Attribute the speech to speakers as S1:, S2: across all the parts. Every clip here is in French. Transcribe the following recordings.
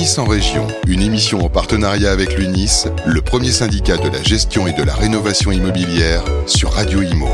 S1: L'UNIS en région, une émission en partenariat avec l'UNIS, le premier syndicat de la gestion et de la rénovation immobilière sur Radio Imo.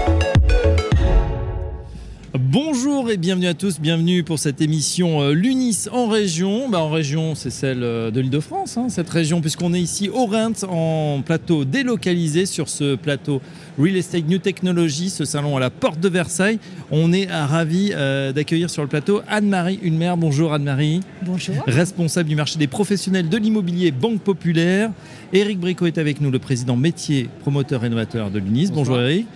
S2: Bonjour et bienvenue à tous, bienvenue pour cette émission euh, L'UNIS en région. Bah, en région, c'est celle euh, de l'Île-de-France, hein, cette région, puisqu'on est ici au Rhin, en plateau délocalisé sur ce plateau Real Estate New Technology, ce salon à la porte de Versailles. On est euh, ravis euh, d'accueillir sur le plateau Anne-Marie Ulmer. Bonjour Anne-Marie.
S3: Bonjour.
S2: Responsable du marché des professionnels de l'immobilier Banque Populaire. Éric Bricot est avec nous, le président métier, promoteur rénovateur de l'UNIS. Bonjour Éric.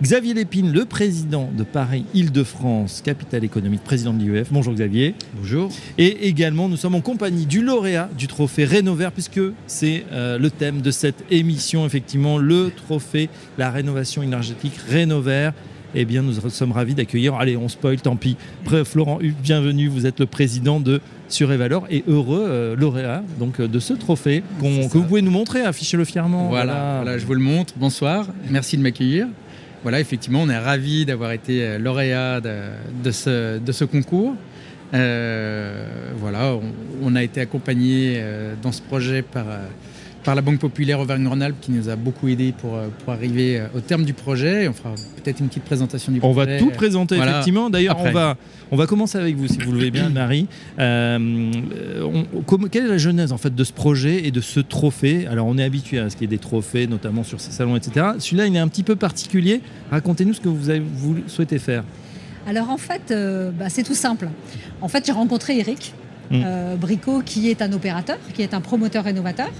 S2: Xavier Lépine, le président de Paris Île-de-France, capitale économique, président de l'IEF. Bonjour Xavier.
S4: Bonjour.
S2: Et également, nous sommes en compagnie du lauréat du trophée Rénovert, puisque c'est euh, le thème de cette émission, effectivement, le trophée, la rénovation énergétique Rénovert. Eh bien, nous sommes ravis d'accueillir. Allez, on spoil, tant pis. Florent bienvenue. Vous êtes le président de Sur et heureux euh, lauréat donc, de ce trophée que vous pouvez nous montrer. Affichez-le fièrement.
S4: Voilà, voilà, je vous le montre. Bonsoir. Merci de m'accueillir. Voilà, effectivement, on est ravis d'avoir été euh, lauréat de, ce, concours. Euh, voilà, on, on a été accompagné euh, dans ce projet par, par la Banque Populaire Auvergne-Rhône-Alpes qui nous a beaucoup aidé pour, euh, pour arriver euh, au terme du projet. On fera peut-être une petite présentation du
S2: On
S4: projet.
S2: va tout présenter
S4: Voilà.
S2: effectivement. D'ailleurs, on va, on va commencer avec vous, si vous le voulez bien, Marie. Euh, on- comme- quelle est la genèse en fait de ce projet et de ce trophée? Alors, on est habitué à ce qu'il y ait des trophées, notamment sur ces salons, etc. Celui-là, il est un petit peu particulier. Racontez-nous ce que vous, avez, vous souhaitez faire.
S3: Alors en fait, euh, bah, c'est tout simple. En fait, j'ai rencontré Eric
S2: Mm.
S3: euh, Bricot, qui est un opérateur, qui est un promoteur rénovateur.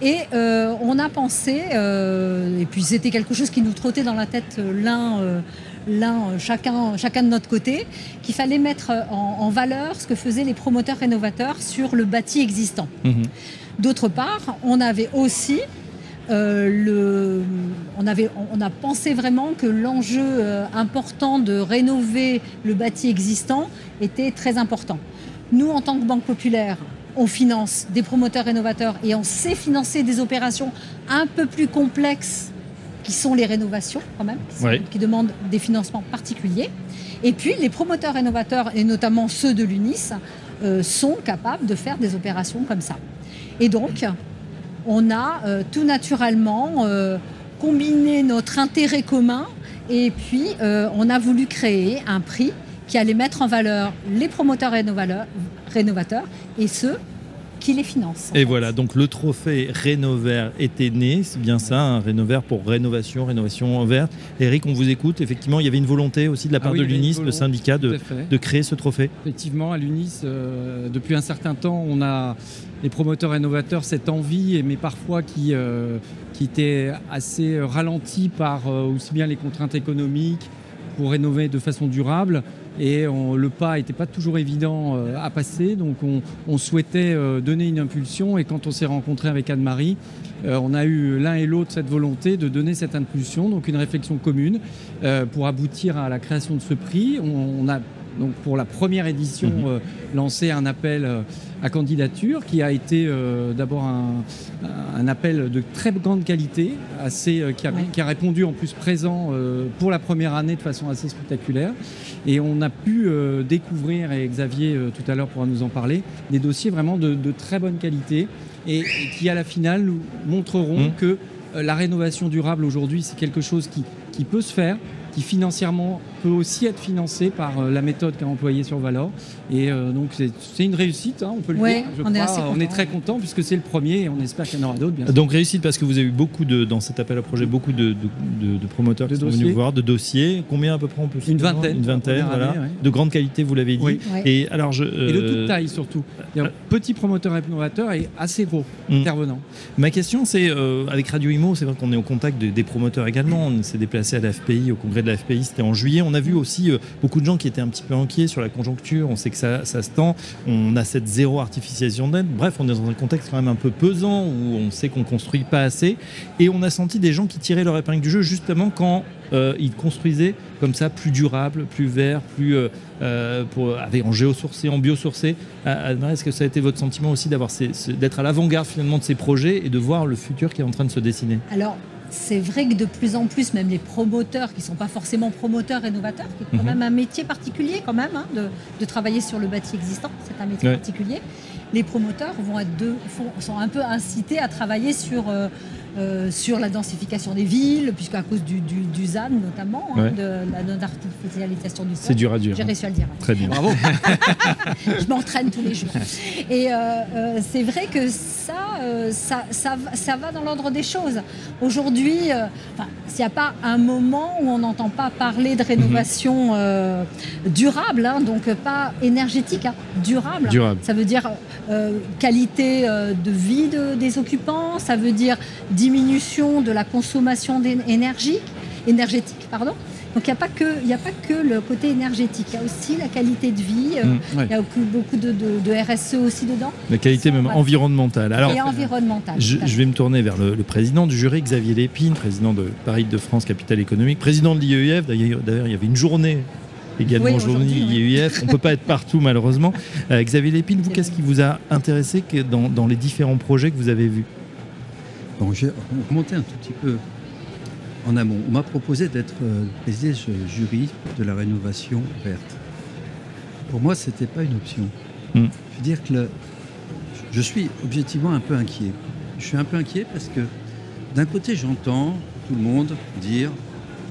S3: Et euh, on a pensé, euh, et puis c'était quelque chose qui nous trottait dans la tête euh, l'un, l'un chacun, chacun de notre côté, qu'il fallait mettre en, en valeur ce que faisaient les promoteurs rénovateurs sur le bâti existant.
S2: Mhm.
S3: D'autre part, on avait aussi euh, le, on, avait, on a pensé vraiment que l'enjeu euh, important de rénover le bâti existant était très important. Nous, en tant que banque populaire, on finance des promoteurs rénovateurs et on sait financer des opérations un peu plus complexes qui sont les rénovations quand même, qui, sont-
S2: Ouais.
S3: qui demandent des financements particuliers. Et puis les promoteurs rénovateurs, et notamment ceux de l'UNIS, euh, sont capables de faire des opérations comme ça. Et donc, on a euh, tout naturellement euh, combiné notre intérêt commun et puis on a voulu créer un prix qui allait mettre en valeur les promoteurs rénovateurs, rénovateurs et ceux qui les financent. en
S2: Et
S3: fait.
S2: voilà, donc le trophée Rénovert était né, c'est bien ça, un Rénovert pour rénovation, rénovation verte. Eric, on vous écoute. Effectivement, il y avait une volonté aussi de la
S5: Ah
S2: part
S5: oui,
S2: de l'UNIS, le syndicat, de, de créer ce trophée.
S5: Effectivement, à l'UNIS, euh, depuis un certain temps, on a les promoteurs rénovateurs cette envie, mais parfois qui, euh, qui était assez ralenti par euh, aussi bien les contraintes économiques pour rénover de façon durable. Et le pas n'était pas toujours évident euh, à passer, donc on, souhaitait euh, donner une impulsion. Et quand on s'est rencontré avec Anne-Marie, euh, on a eu l'un et l'autre cette volonté de donner cette impulsion, donc une réflexion commune pour aboutir à la création de ce prix. Donc pour la première édition
S2: Mhm.
S5: euh, lancé un appel euh, à candidature qui a été euh, d'abord un, un appel de très grande qualité, assez, euh, qui, a,
S3: Ouais.
S5: qui a répondu en plus présent euh, pour la première année de façon assez spectaculaire. Et on a pu euh, découvrir, et Xavier euh, tout à l'heure pourra nous en parler, des dossiers vraiment de, de très bonne qualité et, et qui à la finale nous montreront
S2: Mhm.
S5: que euh, la rénovation durable aujourd'hui c'est quelque chose qui, qui peut se faire, qui financièrement peut aussi être financé par euh, la méthode qu'a employée sur Valor. Et euh, donc c'est une réussite, hein, on peut le
S3: Ouais,
S5: dire. je
S3: on est
S5: crois.
S3: assez
S5: on est
S3: content.
S5: très content puisque c'est le premier et on espère qu'il y en aura d'autres bien sûr.
S2: Donc réussite parce que vous avez eu beaucoup de dans cet appel à projet beaucoup de, de- de- de promoteurs
S5: De
S2: qui sont venus
S5: dossiers.
S2: voir, de dossiers. Combien à peu près on peut
S5: Une vingtaine,
S2: Une vingtaine, voilà.
S5: année, ouais.
S2: De grande qualité, vous l'avez dit.
S5: Oui.
S3: Ouais.
S2: Et alors je.
S5: Et de
S2: euh,
S5: toute taille surtout. Petit promoteur rénovateur et assez gros
S2: Mm.
S5: intervenant.
S2: Ma question, c'est euh, avec Radio Imo, c'est vrai qu'on est au contact de- des promoteurs également. On s'est déplacé à la FPI, au congrès de la FPI, c'était en juillet. On a vu aussi euh, beaucoup de gens qui étaient un petit peu inquiets sur la conjoncture. On sait que ça, se tend. On a cette zéro artificialisation d'aide. Bref, on est dans un contexte quand même un peu pesant où on sait qu'on construit pas assez. Et on a senti des gens qui tiraient leur épingle du jeu justement quand euh, ils construisaient comme ça plus durable, plus vert, plus euh, en géosourcé, en biosourcé. Est-ce que ça a été votre sentiment aussi d'être à l'avant-garde finalement de ces projets et de voir le futur qui est en train de se dessiner?
S3: C'est vrai que de plus en plus, même les promoteurs qui ne sont pas forcément promoteurs rénovateurs, qui est quand
S2: Mhm.
S3: même un métier particulier quand même, hein, de, de travailler sur le bâti existant, c'est un métier
S2: Ouais.
S3: particulier, les promoteurs vont être sont un peu incités à travailler sur euh, sur la densification des villes, puisqu'à cause du, du, ZAN notamment, hein, de la non-artificialisation du sol.
S2: C'est dur à dire.
S3: J'ai
S2: hein.
S3: réussi à le dire.
S2: Très bien.
S4: Bravo.
S3: Je m'entraîne tous les jours. Et euh, euh, c'est vrai que ça, ça, ça, ça, va dans l'ordre des choses. Aujourd'hui, s'il n'y a pas un moment où on n'entend pas parler de rénovation durable, hein, donc pas énergétique, durable.
S2: durable.
S3: Ça veut dire qualité de vie des occupants, ça veut dire diminution de la consommation d'énergie, énergétique. Pardon. Donc il n'y a, pas que, a pas que le côté énergétique, il y a aussi la qualité de vie, euh, mmh, il y a beaucoup, de, RSE aussi dedans.
S2: La qualité même environnementale.
S3: Alors, Et environnementale.
S2: Je, vais me tourner vers le, président du jury, Xavier Lépine, président de Paris de France, capitale économique, président de l'IEIF. D'ailleurs, il y avait une journée également oui, journée IEIF. On ne peut pas être partout malheureusement. Euh, Xavier Lépine, vous, qu'est-ce qui vous a intéressé dans, dans les différents projets que vous avez vus?
S6: Bon, j'ai remonté un tout petit peu en amont. On m'a proposé d'être euh, président jury de la rénovation verte. Pour moi, ce n'était pas une option. Hmm. Je veux dire que je suis objectivement un peu inquiet. Je suis un peu inquiet parce que d'un côté, j'entends tout le monde dire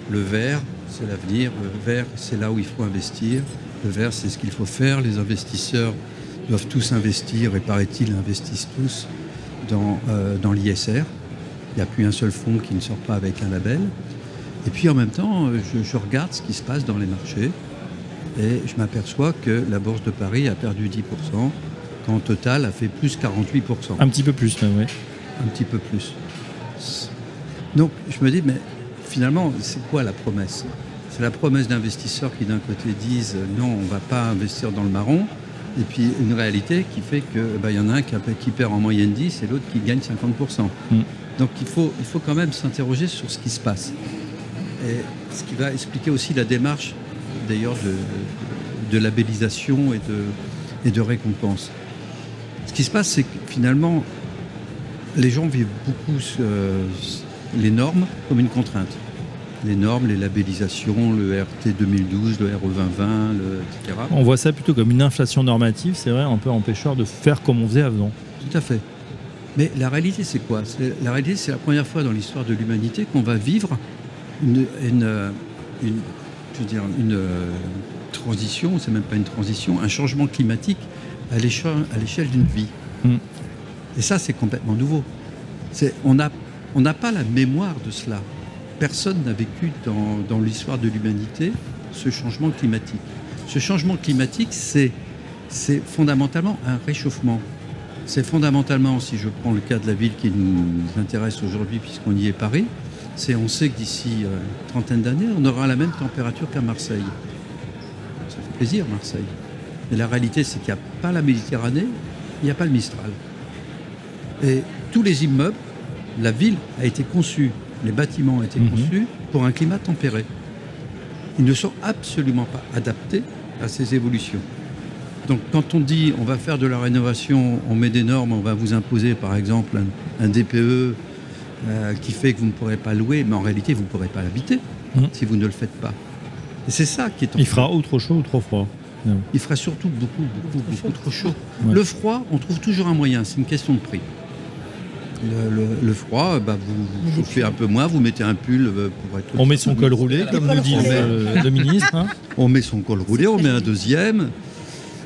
S6: le vert, c'est l'avenir, le vert, c'est là où il faut investir, le vert, c'est ce qu'il faut faire, les investisseurs doivent tous investir et paraît-il investissent tous dans, euh, dans l'ISR. Il n'y a plus un seul fonds qui ne sort pas avec un label. Et puis en même temps, je, regarde ce qui se passe dans les marchés et je m'aperçois que la Bourse de Paris a perdu 10%, quand Total a fait plus 48%.
S2: Un petit peu plus, oui.
S6: Un petit peu plus. Donc je me dis, mais finalement, c'est quoi la promesse? C'est la promesse d'investisseurs qui d'un côté disent non, on ne va pas investir dans le marron, et puis une réalité qui fait qu'il eh ben, y en a un qui, perd en moyenne 10 et l'autre qui gagne 50%. Mm. Donc il faut, il faut quand même s'interroger sur ce qui se passe. Et ce qui va expliquer aussi la démarche d'ailleurs de, labellisation et de, et de récompense. Ce qui se passe, c'est que finalement, les gens vivent beaucoup les normes comme une contrainte les normes, les labellisations, le RT 2012, le RE 2020, etc.
S2: On voit ça plutôt comme une inflation normative, c'est vrai, un peu empêcheur de faire comme on faisait avant.
S6: Tout à fait. Mais la réalité, c'est quoi? La réalité, c'est la première fois dans l'histoire de l'humanité qu'on va vivre une, je veux dire, une euh, transition, c'est même pas une transition, un changement climatique à l'échelle d'une vie. Hmm. Et ça, c'est complètement nouveau. On n'a on pas la mémoire de cela personne n'a vécu dans, l'histoire de l'humanité ce changement climatique. Ce changement climatique, c'est fondamentalement un réchauffement. C'est fondamentalement, si je prends le cas de la ville qui nous intéresse aujourd'hui, puisqu'on y est Paris, c'est on sait que d'ici euh, une trentaine d'années, on aura la même température qu'à Marseille. Ça fait plaisir, Marseille. Mais la réalité, c'est qu'il n'y a pas la Méditerranée, il n'y a pas le Mistral. Et tous les immeubles, la ville a été conçue les bâtiments ont été mhm. conçus pour un climat tempéré. Ils ne sont absolument pas adaptés à ces évolutions. Donc quand on dit on va faire de la rénovation, on met des normes, on va vous imposer par exemple un, DPE euh, qui fait que vous ne pourrez pas louer, mais en réalité vous ne pourrez pas l'habiter mhm. si vous ne le faites pas. Et c'est ça qui est...
S2: Il fera ou trop chaud ou trop froid
S6: Il fera surtout beaucoup, beaucoup, beaucoup trop chaud. Le froid, on trouve toujours un moyen, c'est une question de prix. Le, froid, bah, vous, chauffez un peu moins, vous mettez un pull euh, pour être.
S2: On met son col roulé, comme nous dit le, ministre. Hein.
S6: on met son col roulé, on met un deuxième.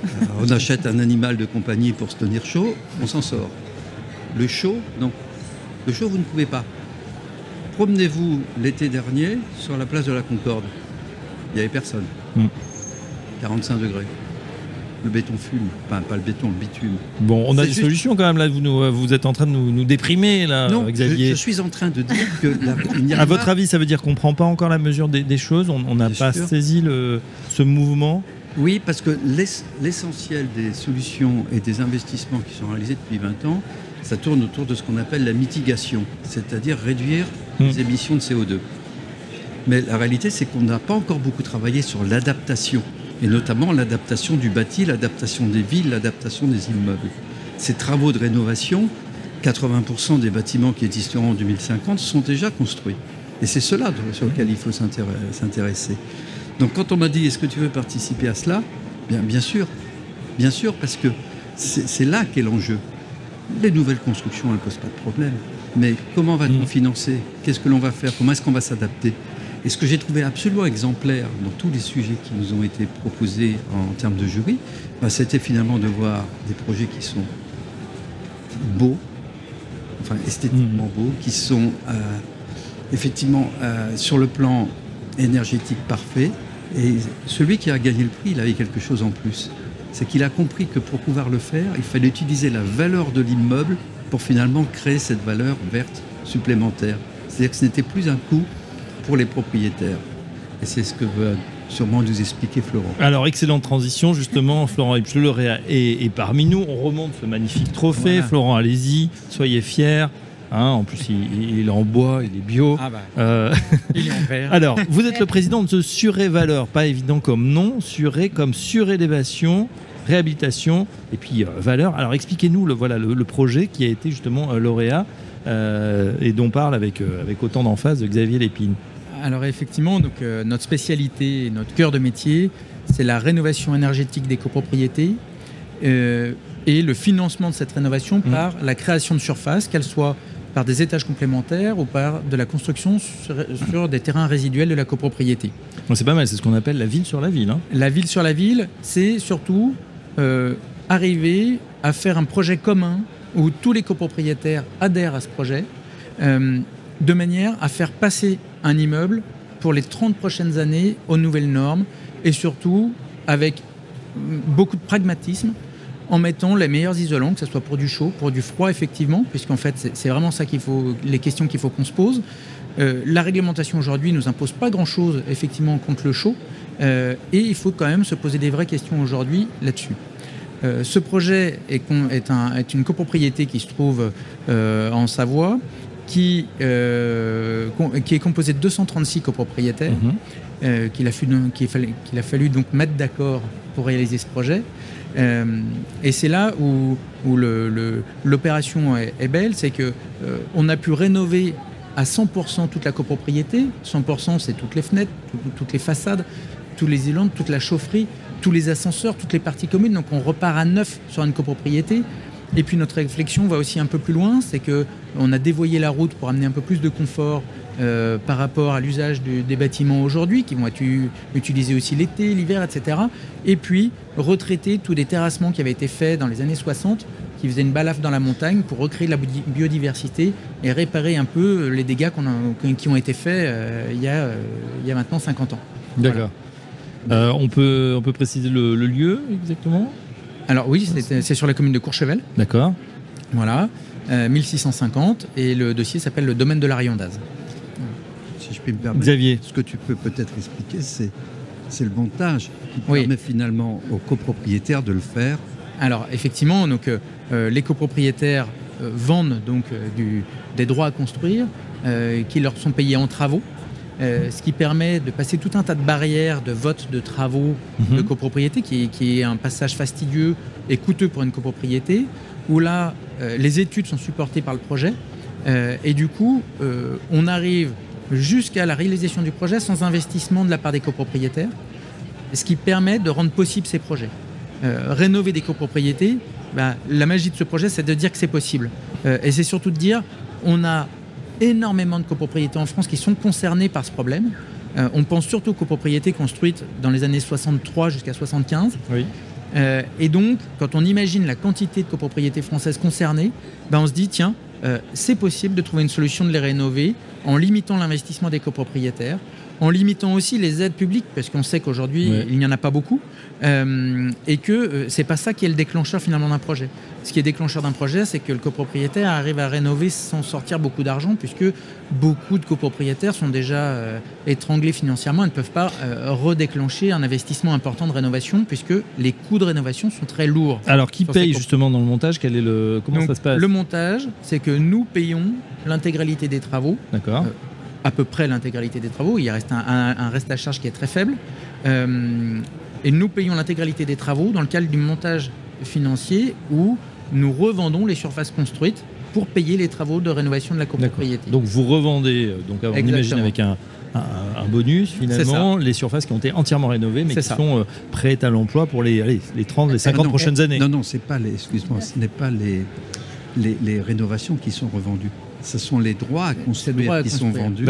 S6: Euh, on achète un animal de compagnie pour se tenir chaud, on s'en sort. Le chaud, non. Le chaud, vous ne pouvez pas. Promenez-vous l'été dernier sur la place de la Concorde. Il n'y avait personne. 45 hmm. degrés le béton fume. Enfin, pas le béton, le bitume.
S2: Bon, on a des solutions quand même là. Vous, vous êtes en train de nous, déprimer là,
S6: non,
S2: Xavier.
S6: Je, suis en train de dire que.
S2: à votre avis, ça veut dire qu'on ne prend pas encore la mesure des, choses? On n'a pas saisi le, ce mouvement?
S6: Oui, parce que l'essentiel des solutions et des investissements qui sont réalisés depuis 20 ans, ça tourne autour de ce qu'on appelle la mitigation, c'est-à-dire réduire hum. les émissions de CO2. Mais la réalité, c'est qu'on n'a pas encore beaucoup travaillé sur l'adaptation et notamment l'adaptation du bâti, l'adaptation des villes, l'adaptation des immeubles. Ces travaux de rénovation, 80% des bâtiments qui existeront en 2050 sont déjà construits. Et c'est cela sur lequel il faut s'intéresser. Donc quand on m'a dit est-ce que tu veux participer à cela? Bien, bien sûr, bien sûr, parce que c'est là qu'est l'enjeu. Les nouvelles constructions, elles ne posent pas de problème. Mais comment va-t-on
S2: Mm.
S6: financer? Qu'est-ce que l'on va faire? Comment est-ce qu'on va s'adapter? Et ce que j'ai trouvé absolument exemplaire dans tous les sujets qui nous ont été proposés en, termes de jury, bah, c'était finalement de voir des projets qui sont beaux, enfin esthétiquement beaux, qui sont euh, effectivement euh, sur le plan énergétique parfait. Et celui qui a gagné le prix, il avait quelque chose en plus. C'est qu'il a compris que pour pouvoir le faire, il fallait utiliser la valeur de l'immeuble pour finalement créer cette valeur verte supplémentaire. C'est-à-dire que ce n'était plus un coût pour les propriétaires. Et c'est ce que veut sûrement nous expliquer Florent.
S2: Alors, excellente transition, justement. Florent Ipsch, le lauréat, est, est parmi nous. On remonte ce magnifique trophée.
S4: Voilà.
S2: Florent, allez-y, soyez fiers. Hein, en plus, il, il est en bois, il est bio.
S4: Ah bah,
S2: Euh,
S4: il est en vert.
S2: alors, vous êtes le président de Suré Valeur, pas évident comme nom, Suré comme surélévation, réhabilitation et puis euh, valeur. Alors, expliquez-nous le, voilà, le, le projet qui a été justement euh, lauréat euh, et dont parle avec, euh, avec autant d'emphase de Xavier Lépine.
S4: Alors effectivement, donc, euh, notre spécialité, notre cœur de métier, c'est la rénovation énergétique des copropriétés euh, et le financement de cette rénovation
S2: Mmh.
S4: par la création de surfaces, qu'elles soient par des étages complémentaires ou par de la construction sur, sur des terrains résiduels de la copropriété.
S2: Bon, c'est pas mal, c'est ce qu'on appelle la ville sur la ville. hein.
S4: La ville sur la ville, c'est surtout euh, arriver à faire un projet commun où tous les copropriétaires adhèrent à ce projet, euh, de manière à faire passer un immeuble pour les 30 prochaines années aux nouvelles normes et surtout avec beaucoup de pragmatisme en mettant les meilleurs isolants, que ce soit pour du chaud, pour du froid, effectivement, puisqu'en fait, c'est- vraiment ça qu'il faut, les questions qu'il faut qu'on se pose. Euh, la réglementation aujourd'hui nous impose pas grand-chose, effectivement, contre le chaud, euh, et il faut quand même se poser des vraies questions aujourd'hui là-dessus. Euh, ce projet est, une copropriété qui se trouve en Savoie, qui, euh, qui est composée de 236 copropriétaires
S2: Mhm.
S4: euh, qu'il a, fallu- a donc mettre d'accord pour réaliser ce projet. Euh, et c'est là où, l'opération est, est belle, c'est que euh, on a pu rénover à 100% toute la copropriété. 100% c'est toutes les fenêtres, tout- toutes les façades, tous les islands, toute la chaufferie, tous les ascenseurs, toutes les parties communes. Donc on repart à neuf sur une copropriété. Et puis notre réflexion va aussi un peu plus loin, c'est que on a dévoyé la route pour amener un peu plus de confort euh, par rapport à l'usage des bâtiments aujourd'hui, qui vont être utilisés aussi l'été, l'hiver, etc. Et puis retraiter tous les terrassements qui avaient été faits dans les années 60, qui faisaient une balafre dans la montagne pour recréer de la bi- biodiversité et réparer un peu les dégâts qu'on a- qui ont été faits euh, il, y a, euh, il y a maintenant 50 ans.
S2: D'accord. On, peut, on peut préciser le, le lieu exactement?
S4: Alors oui, c'est sur la commune de Courchevel,
S2: D'accord.
S4: voilà, euh, 1650, et le dossier s'appelle le domaine de la Riondaz.
S6: Si je puis me permettre.
S2: Xavier.
S6: Ce que tu peux peut-être expliquer, c'est, c'est le montage qui
S4: Oui.
S6: permet finalement aux copropriétaires de le faire.
S4: Alors effectivement, donc, euh, euh, les copropriétaires euh, vendent donc euh, du- des droits à construire euh, qui leur sont payés en travaux, euh, ce qui permet de passer tout un tas de barrières de vote de travaux
S2: Mhm.
S4: de copropriété, qui est, qui est un passage fastidieux et coûteux pour une copropriété, où là, euh, les études sont supportées par le projet, euh, et du coup, on arrive jusqu'à la réalisation du projet sans investissement de la part des copropriétaires, ce qui permet de rendre possible ces projets. Rénover des copropriétés, bah, la magie de ce projet, c'est de dire que c'est possible. Et c'est surtout de dire, on a énormément de copropriétés en France qui sont concernées par ce problème. Euh, on pense surtout aux copropriétés construites dans les années 63 jusqu'à 75.
S2: Oui.
S4: Euh, et donc, quand on imagine la quantité de copropriétés françaises concernées, ben on se dit, tiens, euh, c'est possible de trouver une solution de les rénover en limitant l'investissement des copropriétaires, en limitant aussi les aides publiques, parce qu'on sait qu'aujourd'hui,
S2: Ouais.
S4: il n'y en a pas beaucoup, euh, et que euh, c'est pas ça qui est le déclencheur finalement d'un projet. Ce qui est déclencheur d'un projet, c'est que le copropriétaire arrive à rénover sans sortir beaucoup d'argent, puisque beaucoup de copropriétaires sont déjà euh, étranglés financièrement et ne peuvent pas euh, redéclencher un investissement important de rénovation, puisque les coûts de rénovation sont très lourds.
S2: Alors, qui paye justement dans le montage? Quel est le Comment
S4: Donc,
S2: ça se passe?
S4: Le montage, c'est que nous payons l'intégralité des travaux,
S2: D'accord.
S4: À peu près l'intégralité des travaux. Il reste un, un- un reste à charge qui est très faible. Euh, et nous payons l'intégralité des travaux dans le cadre du montage financier où nous revendons les surfaces construites pour payer les travaux de rénovation de la copropriété.
S2: Donc vous revendez, euh, donc on imagine avec un, un, un bonus finalement, les surfaces qui ont été entièrement rénovées, mais qui
S4: ça.
S2: sont euh, prêtes à l'emploi pour les, allez, les 30, les 50
S6: Ah, non,
S2: prochaines années.
S6: Non, non, c'est pas les. Excuse-moi, ce n'est pas les, les, les rénovations qui sont revendues. Ce sont les droits à construire
S4: droits à
S6: qui sont vendus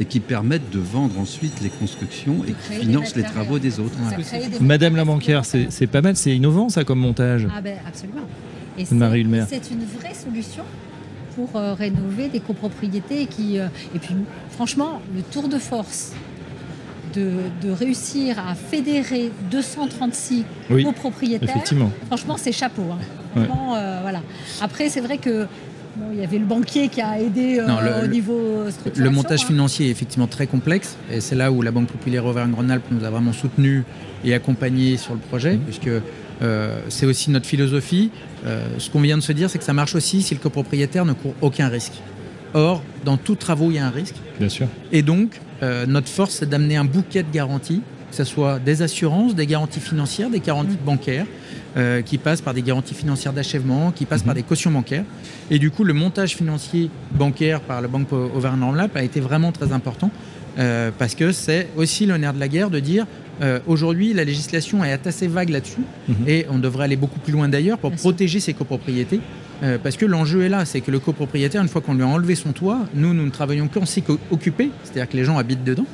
S6: et qui permettent de vendre ensuite les constructions et qui financent les travaux des autres.
S3: Des
S2: Madame la banquière, c'est pas mal, c'est innovant ça comme montage.
S3: Ah ben absolument. Et c'est-
S2: Marie Hulmer.
S3: C'est une vraie solution pour euh, rénover des copropriétés qui. euh, et puis franchement, le tour de force de, de réussir à fédérer 236
S2: Oui,
S3: copropriétaires,
S2: Effectivement.
S3: franchement c'est chapeau. hein.
S2: Ouais.
S3: Euh, voilà. Après c'est vrai que bon, il y avait le banquier qui a aidé euh,
S4: Non, le-
S3: au
S4: le-
S3: niveau
S4: Le
S3: structuration,
S4: montage
S3: hein.
S4: financier est effectivement très complexe et c'est là où la Banque Populaire Auvergne-Rhône-Alpes nous a vraiment soutenus et accompagnés sur le projet,
S2: Mhm.
S4: puisque euh, c'est aussi notre philosophie. Euh, ce qu'on vient de se dire, c'est que ça marche aussi si le copropriétaire ne court aucun risque. Or, dans tout travaux, il y a un risque.
S2: Bien sûr.
S4: Et donc, euh, notre force, c'est d'amener un bouquet de garanties, que ce soit des assurances, des garanties financières, des garanties bancaires, euh, qui passent par des garanties financières d'achèvement, qui passent par des cautions bancaires. Et du coup, le montage financier bancaire par la Banque Auvergne-Rhône-Alpes a été vraiment très important, euh, parce que c'est aussi le nerf de la guerre de dire, euh, aujourd'hui, la législation est assez vague là-dessus,
S2: Mhm.
S4: et on devrait aller beaucoup plus loin d'ailleurs pour
S3: Bien sûr.
S4: protéger ses copropriétés. Euh, parce que l'enjeu est là, c'est que le copropriétaire, une fois qu'on lui a enlevé son toit, nous, nous ne travaillons qu'en cycle occupé, c'est-à-dire que les gens habitent dedans.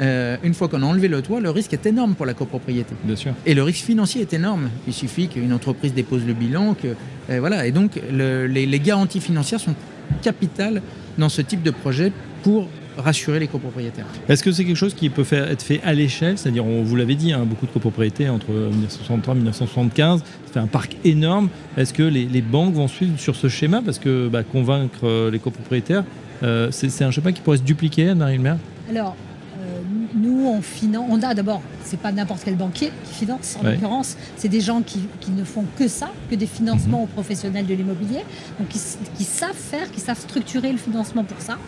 S4: Euh, une fois qu'on a enlevé le toit, le risque est énorme pour la copropriété.
S2: Bien sûr.
S4: Et le risque financier est énorme. Il suffit qu'une entreprise dépose le bilan, que euh, voilà. Et donc, le- les, les garanties financières sont capitales dans ce type de projet pour rassurer les copropriétaires.
S2: Est-ce que c'est quelque chose qui peut faire, être fait à l'échelle? C'est-à-dire, on vous l'avez dit, hein, beaucoup de copropriétés entre 1963 et 1975, ça fait un parc énorme. Est-ce que les, les banques vont suivre sur ce schéma? Parce que bah, convaincre euh, les copropriétaires, euh, c'est c'est un schéma qui pourrait se dupliquer, Anne-Marie Le Maire
S3: Alors, euh, nous, on finance. On a d'abord, c'est pas n'importe quel banquier qui finance. En
S2: Ouais.
S3: l'occurrence, c'est des gens qui, qui ne font que ça, que des financements aux professionnels de l'immobilier, donc qui savent faire, qui savent structurer le financement pour ça.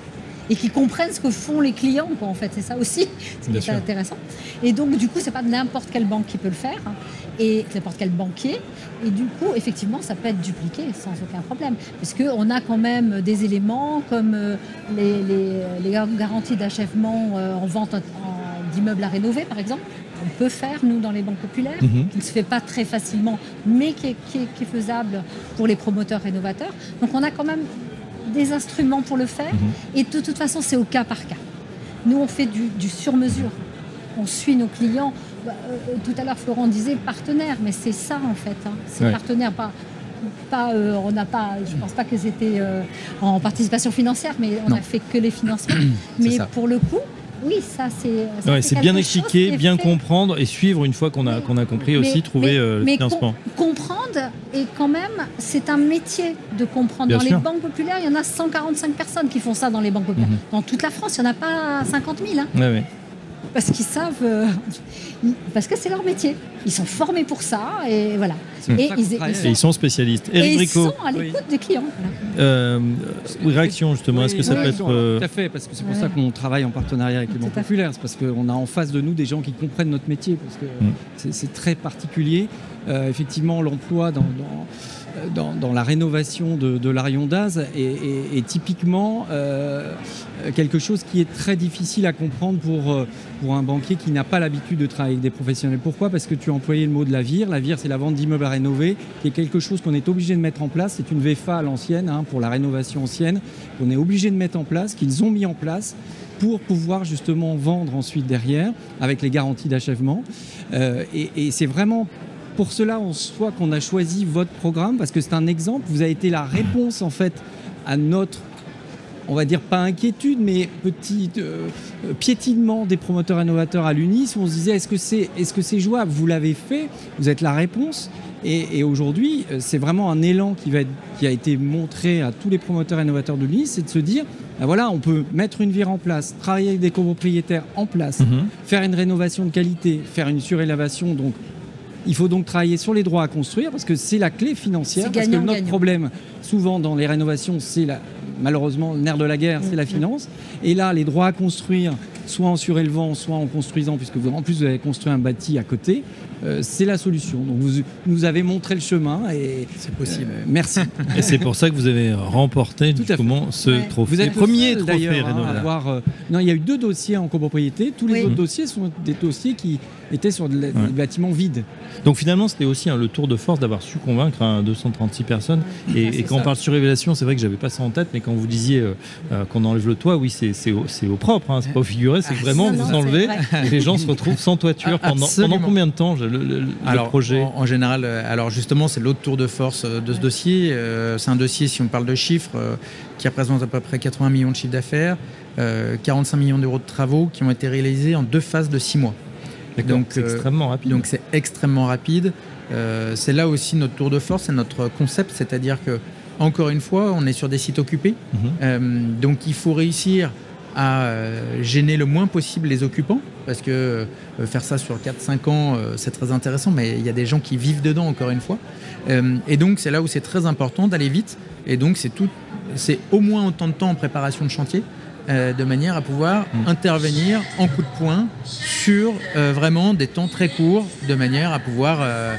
S3: Et qui comprennent ce que font les clients, quoi, en fait. C'est ça aussi, ce qui
S2: Bien
S3: est
S2: sûr.
S3: intéressant. Et donc, du coup, c'est pas n'importe quelle banque qui peut le faire, hein, et n'importe quel banquier. Et du coup, effectivement, ça peut être dupliqué sans aucun problème. Puisqu'on a quand même des éléments comme euh, les, les- les gar- garanties d'achèvement euh, en vente en- en- d'immeubles à rénover, par exemple. On peut faire, nous, dans les banques populaires,
S2: Mhm.
S3: qui ne se fait pas très facilement, mais qui est, qui est- qui est faisable pour les promoteurs rénovateurs. Donc, on a quand même des instruments pour le faire. Et de toute façon, c'est au cas par cas. Nous, on fait du, du sur-mesure. On suit nos clients. Bah, euh, tout à l'heure, Florent disait partenaire, mais c'est ça en fait. hein. C'est
S2: Ouais.
S3: partenaire, pas. pas euh, on n'a pas, je pense pas que c'était euh, en participation financière, mais on n'a fait que les financements. mais
S4: ça.
S3: pour le coup, oui, ça c'est.
S2: Ouais, C'est bien
S3: est
S2: bien
S3: fait.
S2: comprendre et suivre une fois qu'on a, qu'on a compris aussi, trouver
S3: mais-
S2: euh, le
S3: mais
S2: financement.
S3: com- comprendre, et quand même, c'est un métier de comprendre.
S2: Bien
S3: dans
S2: sûr.
S3: les banques populaires, il y en a 145 personnes qui font ça dans les banques populaires.
S2: Mhm.
S3: Dans toute la France, il n'y en a pas 50 000. hein,
S2: Ouais, ouais.
S3: parce qu'ils savent. euh, parce que c'est leur métier. Ils sont formés pour ça, et voilà. Et ils,
S2: Et
S3: sont,
S2: ils sont spécialistes.
S3: et ils sont à l'écoute des clients. voilà.
S2: euh, oui, réaction justement, est-ce que ça peut être... euh,
S5: Tout à fait, parce que c'est pour
S3: Ouais.
S5: ça qu'on travaille en partenariat avec les banques populaires. C'est parce qu'on a en face de nous des gens qui comprennent notre métier, parce que
S2: Mm.
S5: c'est- très particulier. Euh, effectivement, l'emploi dans, dans, dans- dans la rénovation de, de l'Arion d'Az est, est- est typiquement euh, quelque chose qui est très difficile à comprendre pour, pour un banquier qui n'a pas l'habitude de travailler avec des professionnels. Pourquoi? Parce que tu as employé le mot de la VIR. La VIR, c'est la vente d'immeubles à rénover, qui est quelque chose qu'on est obligé de mettre en place. C'est une VFA à l'ancienne, hein, pour la rénovation ancienne, qu'on est obligé de mettre en place, qu'ils ont mis en place pour pouvoir justement vendre ensuite derrière avec les garanties d'achèvement. Euh, et et c'est vraiment pour cela en soi qu'on a choisi votre programme parce que c'est un exemple. Vous avez été la réponse en fait à notre on va dire pas inquiétude, mais petit euh, euh, piétinement des promoteurs innovateurs à l'UNIS, où on se disait est-ce que c'est est-ce que c'est jouable? Vous l'avez fait, vous êtes la réponse. Et, et aujourd'hui, euh, c'est vraiment un élan qui, va être- qui a été montré à tous les promoteurs innovateurs de l'UNIS, c'est de se dire ah voilà, on peut mettre une vire en place, travailler avec des copropriétaires en place,
S2: mhm.
S5: faire une rénovation de qualité, faire une surélévation. Donc, il faut donc travailler sur les droits à construire parce que c'est la clé financière.
S3: C'est
S5: Parce que notre
S3: gagnant.
S5: problème, souvent dans les rénovations, c'est la, malheureusement le nerf de la guerre, c'est la finance. Et là, les droits à construire, soit en surélevant, soit en construisant, puisque vous, en plus vous avez construit un bâti à côté, euh, c'est la solution. Donc vous nous avez montré le chemin et
S4: C'est possible.
S5: euh, merci.
S2: Et c'est pour ça que vous avez remporté
S5: Tout à fait.
S2: justement ce
S3: Ouais.
S2: trophée.
S5: Vous êtes le
S2: premier
S5: seul,
S2: trophée
S5: d'ailleurs hein, avoir, euh, Non, il y a eu deux dossiers en copropriété. Tous les
S3: Oui.
S5: autres dossiers sont des dossiers qui étaient sur de la-
S2: Ouais.
S5: des bâtiments vides.
S2: Donc finalement, c'était aussi hein, le tour de force d'avoir su convaincre hein, 236 personnes. Et,
S3: Ouais,
S2: et
S3: c'est
S2: quand on parle sur révélation, c'est vrai que j'avais pas ça en tête, mais quand vous disiez euh, euh, qu'on enlève le toit, oui, c'est c'est au, propre, hein, c'est pas au figuré, c'est que vraiment
S3: Non,
S2: vous enlevez
S3: vrai.
S2: et les gens se retrouvent sans toiture
S4: Ah,
S2: pendant, combien de temps le, le- le
S4: Alors,
S2: projet
S4: en, en général, euh, alors justement, c'est l'autre tour de force de ce dossier. Euh, c'est un dossier, si on parle de chiffres, euh, qui représente à peu près 80 millions de chiffres d'affaires, euh, 45 millions d'euros de travaux qui ont été réalisés en deux phases de six mois. Donc,
S2: c'est
S4: euh,
S2: extrêmement rapide.
S4: Donc c'est extrêmement rapide. Euh, c'est là aussi notre tour de force, c'est notre concept, c'est-à-dire que encore une fois, on est sur des sites occupés.
S2: Mhm.
S4: Euh, donc il faut réussir à gêner le moins possible les occupants, parce que euh, faire ça sur 4-5 ans, euh, c'est très intéressant, mais il y a des gens qui vivent dedans, encore une fois. Euh, et donc c'est là où c'est très important d'aller vite, et donc c'est tout, c'est au moins autant de temps en préparation de chantier, euh, de manière à pouvoir
S2: Mm.
S4: intervenir en coup de poing sur euh, vraiment des temps très courts, de manière à pouvoir euh,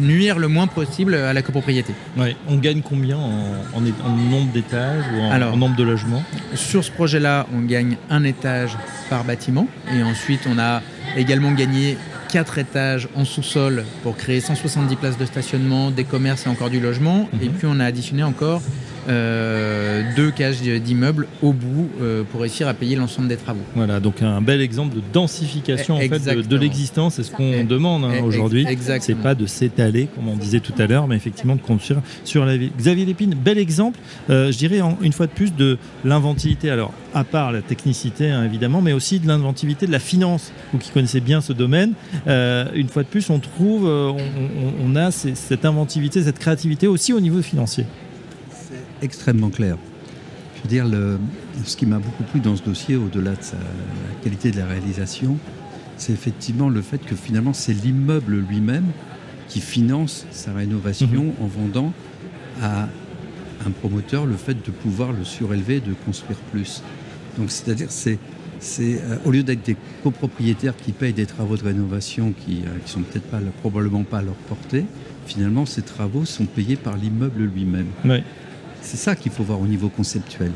S4: nuire le moins possible à la copropriété.
S2: Ouais, on gagne combien en, en é- en nombre d'étages ou en,
S4: Alors.
S2: en nombre de logements?
S4: Sur ce projet-là, on gagne un étage par bâtiment. Et ensuite, on a également gagné quatre étages en sous-sol pour créer 170 places de stationnement, des commerces et encore du logement.
S2: Mhm.
S4: Et puis, on a additionné encore euh, deux cages d'immeubles au bout euh, pour réussir à payer l'ensemble des travaux.
S2: Voilà, donc un bel exemple de densification en fait, de- l'existence. C'est ce qu'on
S4: Eh,
S2: demande hein,
S4: eh,
S2: aujourd'hui. C'est pas de s'étaler, comme on disait tout à l'heure, mais effectivement de construire sur la ville. Xavier Lépine, bel exemple, euh, je dirais en- une fois de plus, de l'inventivité. Alors, à part la technicité, hein, évidemment, mais aussi de l'inventivité de la finance. Vous qui connaissez bien ce domaine, une fois de plus, on trouve, on, on- on a ces- cette inventivité, cette créativité aussi au niveau financier.
S6: Extrêmement clair. Je veux dire, le- ce qui m'a beaucoup plu dans ce dossier, au-delà de sa, la qualité de la réalisation, c'est effectivement le fait que finalement c'est l'immeuble lui-même qui finance sa rénovation en vendant à un promoteur le fait de pouvoir le surélever, de construire plus. Donc c'est-à-dire c'est c'est euh, au lieu d'être des copropriétaires qui payent des travaux de rénovation qui ne sont peut-être pas probablement pas à leur portée, finalement ces travaux sont payés par l'immeuble lui-même.
S2: Ouais.
S6: C'est ça qu'il faut voir au niveau conceptuel.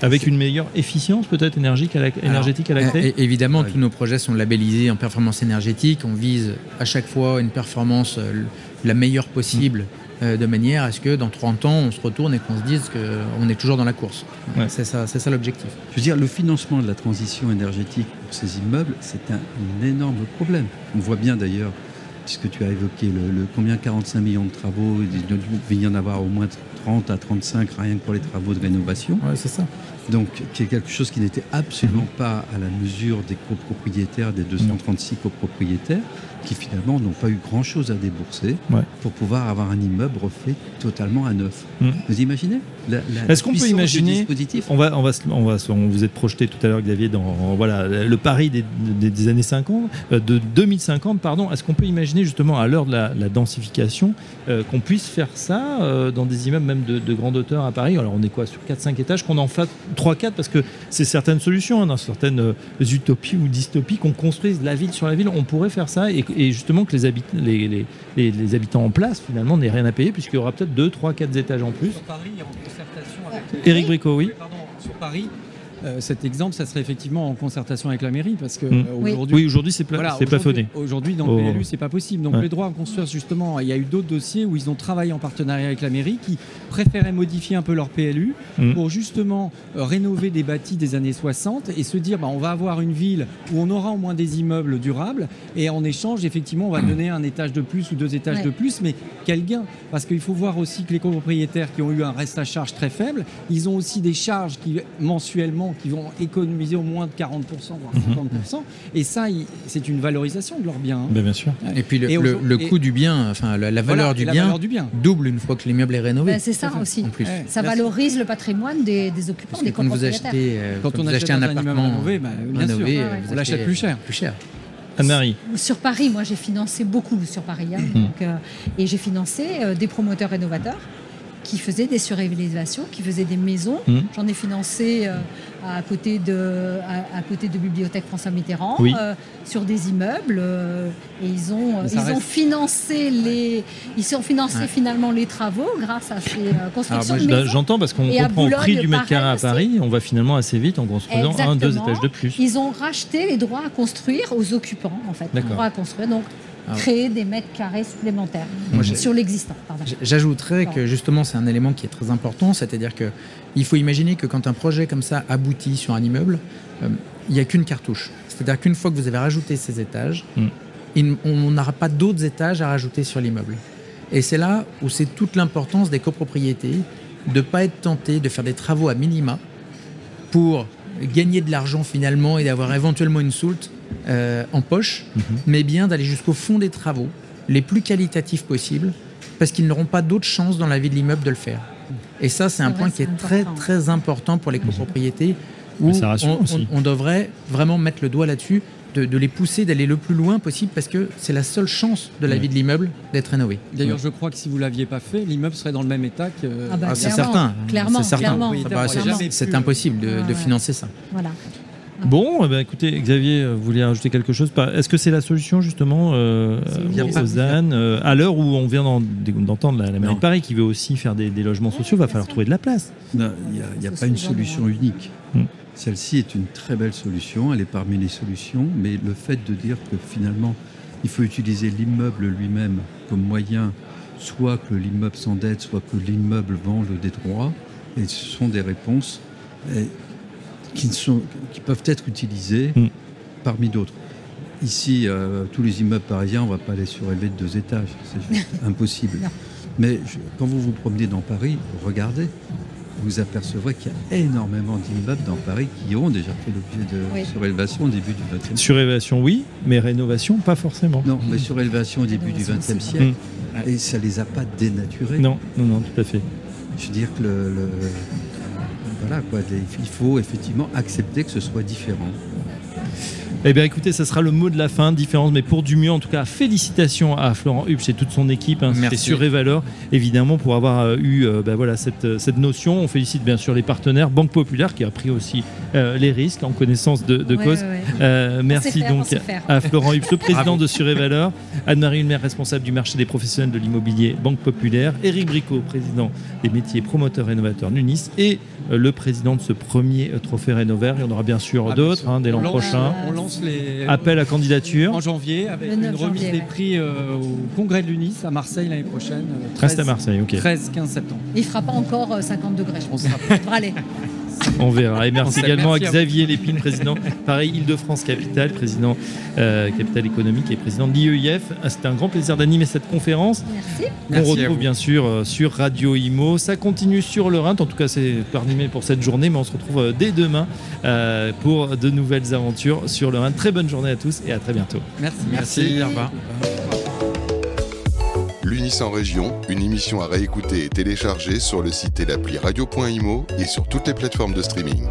S2: Avec une meilleure efficience peut-être énergique à la, énergétique à la clé.
S4: Évidemment,
S6: Ouais.
S4: tous nos projets sont labellisés en performance énergétique. On vise à chaque fois une performance euh, la meilleure possible, euh, de manière à ce que dans 30 ans, on se retourne et qu'on se dise qu'on est toujours dans la course.
S2: Ouais.
S4: C'est ça, c'est ça l'objectif.
S6: Je veux dire, le financement de la transition énergétique pour ces immeubles, c'est un, un énorme problème. On voit bien d'ailleurs, puisque tu as évoqué le, combien 45 millions de travaux, il y en avoir au moins 30 à 35 rien que pour les travaux de rénovation.
S4: Ouais, c'est ça.
S6: Donc, qui est quelque chose qui n'était absolument pas à la mesure des copropriétaires, des 236 copropriétaires, qui finalement n'ont pas eu grand-chose à débourser
S2: Ouais.
S6: pour pouvoir avoir un immeuble refait totalement à neuf.
S2: Mm.
S6: Vous imaginez
S2: Est-ce qu'on peut imaginer- On va, on va, on va, on vous êtes projeté tout à l'heure, Xavier, dans voilà le Paris des, des- des années 50, euh, de 2050, pardon. Est-ce qu'on peut imaginer justement à l'heure de la, la densification euh, qu'on puisse faire ça euh, dans des immeubles même de, de grande hauteur à Paris? Alors on est quoi sur 4-5 étages, qu'on en fasse 3-4 parce que c'est certaines solutions, hein, dans certaines euh, utopies ou dystopies, qu'on construise la ville sur la ville. On pourrait faire ça et, et justement que les, habit- les, les, les- les habitants en place finalement n'aient rien à payer puisqu'il y aura peut-être 2, 3, 4 étages en plus.
S5: Sur Paris, en concertation avec.
S2: Éric Bricot, oui.
S5: Pardon, sur Paris, euh, cet exemple, ça serait effectivement en concertation avec la mairie parce que
S2: Mm.
S5: euh,
S3: Oui.
S5: aujourd'hui.
S2: Oui, aujourd'hui c'est pla-
S5: Voilà,
S2: c'est
S5: aujourd'hui-
S2: plafonné.
S5: Aujourd'hui, dans le
S2: Oh.
S5: PLU, c'est pas possible. Donc,
S2: Ouais.
S5: les droits à construire, justement, il y a eu d'autres dossiers où ils ont travaillé en partenariat avec la mairie qui préféraient modifier un peu leur PLU
S2: Mm.
S5: pour justement euh, rénover des bâtis des années 60 et se dire bah, on va avoir une ville où on aura au moins des immeubles durables et en échange, effectivement, on va donner un étage de plus ou deux étages
S3: Ouais.
S5: de plus. Mais quel gain Parce qu'il faut voir aussi que les copropriétaires qui ont eu un reste à charge très faible, ils ont aussi des charges qui, mensuellement qui vont économiser au moins de 40%, voire
S2: Mhm.
S5: 50%. Et ça, c'est une valorisation de leur bien. hein.
S2: Ben, bien sûr.
S4: Et puis le,
S5: Et
S4: le-
S5: aujourd'hui-
S4: le
S5: et-
S4: coût du bien, enfin la, la valeur
S5: Voilà,
S4: du
S5: la
S4: bien
S5: valeur du bien.
S4: double une fois que l'immeuble est rénové.
S3: Ben, c'est ça aussi.
S4: En plus.
S5: Ouais.
S3: Ça valorise le patrimoine des, des occupants,
S4: Parce que
S3: des
S4: quand vous achetez, euh,
S5: Quand
S4: quand
S5: on
S4: vous
S5: achète
S4: achetez un appartement
S5: rénové, bah, bien sûr.
S4: rénové,
S3: Ouais, ouais.
S4: vous
S5: On l'achète plus cher.
S4: Plus cher.
S2: Anne-Marie.
S3: Sur Paris, moi j'ai financé beaucoup sur Paris. hein,
S2: Mhm.
S3: donc, euh, et j'ai financé euh, des promoteurs rénovateurs qui faisaient des surélévations, qui faisaient des maisons.
S2: Mhm.
S3: J'en ai financé euh, à côté de, à, à côté de Bibliothèque François Mitterrand,
S2: Oui.
S3: euh, sur des immeubles. euh, et ils ont, ils ont financé les, ils ont financé
S4: Ouais.
S3: finalement les travaux grâce à ces euh, constructions.
S2: J'entends parce qu'on comprend au prix du mètre carré à Paris, on va finalement assez vite en construisant un, deux
S3: Exactement.
S2: étages de plus.
S3: Ils ont racheté les droits à construire aux occupants, en fait. Les droits à construire, donc
S4: Ah ouais.
S3: créer des mètres carrés supplémentaires
S4: Moi,
S3: sur l'existant.
S4: J'ajouterais que justement c'est un élément qui est très important, c'est-à-dire que il faut imaginer que quand un projet comme ça aboutit sur un immeuble, euh, il n'y a qu'une cartouche. C'est-à-dire qu'une fois que vous avez rajouté ces étages,
S2: Mm.
S4: il- on n'aura pas d'autres étages à rajouter sur l'immeuble. Et c'est là où c'est toute l'importance des copropriétés de ne pas être tenté de faire des travaux à minima pour gagner de l'argent finalement et d'avoir éventuellement une soulte euh, en poche,
S2: Mhm.
S4: mais bien d'aller jusqu'au fond des travaux, les plus qualitatifs possibles, parce qu'ils n'auront pas d'autre chance dans la vie de l'immeuble de le faire. Et ça, c'est un
S3: vrai,
S4: point qui est très
S3: important.
S4: très important pour les copropriétés, où
S2: ça
S4: on,
S2: aussi.
S4: on- on devrait vraiment mettre le doigt là-dessus, de, de les pousser, d'aller le plus loin possible, parce que c'est la seule chance de la vie de l'immeuble d'être rénové.
S5: D'ailleurs, je crois que si vous l'aviez pas fait, l'immeuble serait dans le même état que.
S3: Ah bah,
S4: Ah, c'est certain,
S3: clairement,
S4: c'est certain.
S5: Oui,
S4: Ah bah, c'est- c'est impossible de,
S3: Ouais,
S4: de
S3: ouais.
S4: financer ça.
S3: Voilà.
S2: Bon, eh ben, écoutez, Xavier, euh, vous voulez rajouter quelque chose Est-ce que c'est la solution justement euh, euh, aux. ZAN euh, À l'heure où on vient d'en- d'entendre la, la mairie de Paris qui veut aussi faire des, des logements sociaux, va falloir trouver de la place.
S6: Il n'y a, y pas une solution unique.
S2: Mm.
S6: Celle-ci est une très belle solution, elle est parmi les solutions, mais le fait de dire que finalement, il faut utiliser l'immeuble lui-même comme moyen, soit que l'immeuble s'endette, soit que l'immeuble vende des droits, et ce sont des réponses qui, ne sont, qui peuvent être utilisées
S2: Mm.
S6: parmi d'autres. Ici, euh, tous les immeubles parisiens, on ne va pas les surélever de deux étages, c'est juste impossible.
S3: Non.
S6: Mais je- quand vous vous promenez dans Paris, regardez, vous apercevrez qu'il y a énormément d'immeubles dans Paris qui ont déjà fait l'objet de
S3: Oui.
S6: surélévation au début du XXe siècle.
S2: Surélévation, oui, mais rénovation, pas forcément.
S6: Non, mais surélévation au début du XXe siècle. Et ça les a pas dénaturés.
S2: Non, non, non, tout à fait.
S6: Je veux dire que le, le- il faut effectivement accepter que ce soit différent.
S2: Eh bien, écoutez, ça sera le mot de la fin, différence, mais pour du mieux, en tout cas, félicitations à Florent Hubsch et toute son équipe, hein,
S4: Merci.
S2: sur évidemment, pour avoir euh, eu euh, ben voilà, cette, euh, cette notion. On félicite bien sûr les partenaires, Banque Populaire, qui a pris aussi euh, les risques en connaissance de, de
S3: Ouais,
S2: cause.
S3: ouais, ouais.
S2: Euh,
S3: sait
S2: merci
S3: faire,
S2: donc à Florent Hubsch, le président de Sur et Valeur, Anne-Marie Hulmer, responsable du marché des professionnels de l'immobilier Banque Populaire, Éric Bricot, président des métiers promoteurs rénovateurs Nunis, et euh, le président de ce premier trophée Rénovaire. Il y en aura bien sûr
S5: Ah,
S2: d'autres hein, dès l'an prochain.
S5: On lance les.
S2: Appel à candidature.
S5: En janvier, avec une
S3: 9
S5: remise
S3: janvier,
S5: des
S3: ouais.
S5: prix euh, au congrès de l'UNIS à Marseille l'année prochaine. euh,
S2: Reste à Marseille, ok.
S5: 13-15 septembre.
S3: Il fera pas encore euh, 50 degrés, je
S5: On
S3: pense. Allez,
S2: On verra. Et merci également
S5: merci
S2: à
S5: à
S2: Xavier Lépine, président, pareil, Île-de-France Capital, président euh, Capital Économique et président de l'IEIF. Ah, C'était un grand plaisir d'animer cette conférence.
S3: merci.
S2: On
S4: Merci
S2: retrouve bien sûr euh, sur Radio Imo. Ça continue sur le Rhin. En tout cas, c'est terminé pour cette journée, mais on se retrouve euh, dès demain euh, pour de nouvelles aventures sur le Rhin. Très bonne journée à tous et à très bientôt.
S5: Merci.
S3: Merci.
S4: au revoir.
S1: L'Unis en région, une émission à réécouter et télécharger sur le site et l'appli radio.imo et sur toutes les plateformes de streaming.